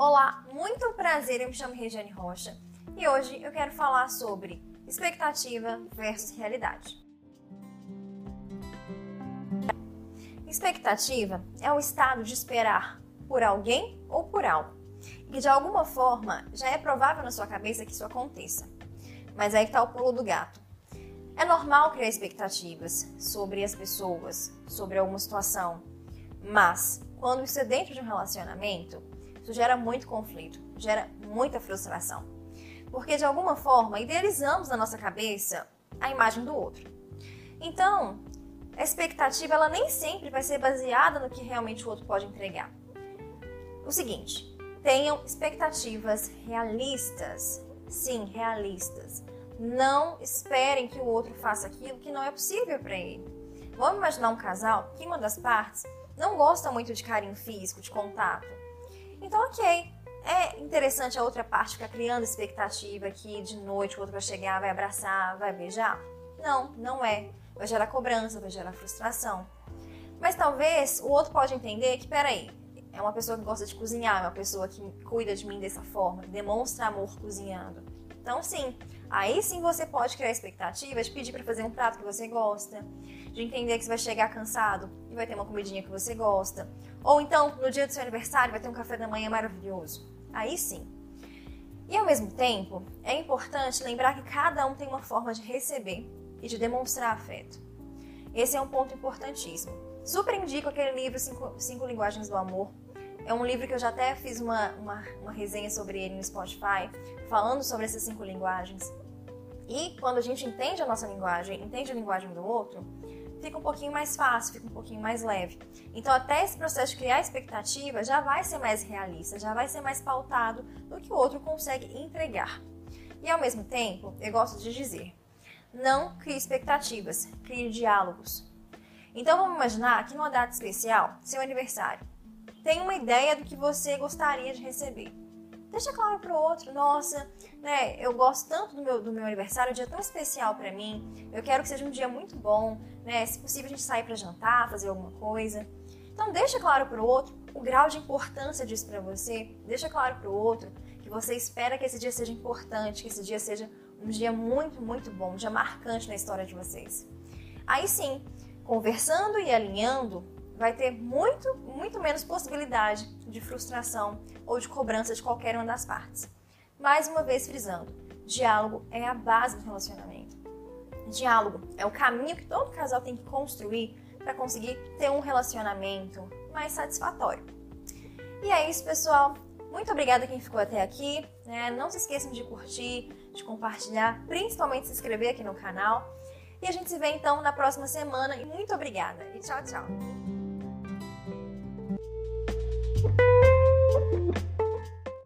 Olá, muito prazer, eu me chamo Regiane Rocha e hoje eu quero falar sobre expectativa versus realidade. Expectativa é o estado de esperar por alguém ou por algo, e de alguma forma já é provável na sua cabeça que isso aconteça. Mas aí está o pulo do gato. É normal criar expectativas sobre as pessoas, sobre alguma situação, mas quando isso é dentro de um relacionamento, gera muito conflito, gera muita frustração. Porque de alguma forma idealizamos na nossa cabeça a imagem do outro. Então, a expectativa ela nem sempre vai ser baseada no que realmente o outro pode entregar. O seguinte, tenham expectativas realistas. Sim, realistas. Não esperem que o outro faça aquilo que não é possível para ele. Vamos imaginar um casal que uma das partes não gosta muito de carinho físico, de contato. Então, ok. É interessante a outra parte ficar criando expectativa que de noite o outro vai chegar, vai abraçar, vai beijar? Não, não é. Vai gerar cobrança, vai gerar frustração. Mas talvez o outro pode entender que, peraí, é uma pessoa que gosta de cozinhar, é uma pessoa que cuida de mim dessa forma, demonstra amor cozinhando. Então, sim, aí sim você pode criar expectativas, pedir para fazer um prato que você gosta, de entender que você vai chegar cansado e vai ter uma comidinha que você gosta. Ou então, no dia do seu aniversário, vai ter um café da manhã maravilhoso. Aí sim. E ao mesmo tempo, é importante lembrar que cada um tem uma forma de receber e de demonstrar afeto. Esse é um ponto importantíssimo. Super indico aquele livro Cinco, Cinco Linguagens do Amor, é um livro que eu já até fiz uma, uma, uma resenha sobre ele no Spotify, falando sobre essas cinco linguagens. E quando a gente entende a nossa linguagem, entende a linguagem do outro, fica um pouquinho mais fácil, fica um pouquinho mais leve. Então, até esse processo de criar expectativa já vai ser mais realista, já vai ser mais pautado do que o outro consegue entregar. E ao mesmo tempo, eu gosto de dizer: não crie expectativas, crie diálogos. Então, vamos imaginar que numa data especial, seu aniversário, tem uma ideia do que você gostaria de receber. Deixa claro para o outro, nossa, né, eu gosto tanto do meu, do meu aniversário, é um dia tão especial para mim, eu quero que seja um dia muito bom, né, se possível a gente sair para jantar, fazer alguma coisa. Então deixa claro para o outro o grau de importância disso para você, deixa claro para o outro que você espera que esse dia seja importante, que esse dia seja um dia muito, muito bom, um dia marcante na história de vocês. Aí sim, conversando e alinhando, vai ter muito, muito menos possibilidade de frustração ou de cobrança de qualquer uma das partes. Mais uma vez frisando, diálogo é a base do relacionamento. Diálogo é o caminho que todo casal tem que construir para conseguir ter um relacionamento mais satisfatório. E é isso, pessoal. Muito obrigada quem ficou até aqui. Né? Não se esqueçam de curtir, de compartilhar, principalmente se inscrever aqui no canal. E a gente se vê então na próxima semana. E muito obrigada. E tchau, tchau. You.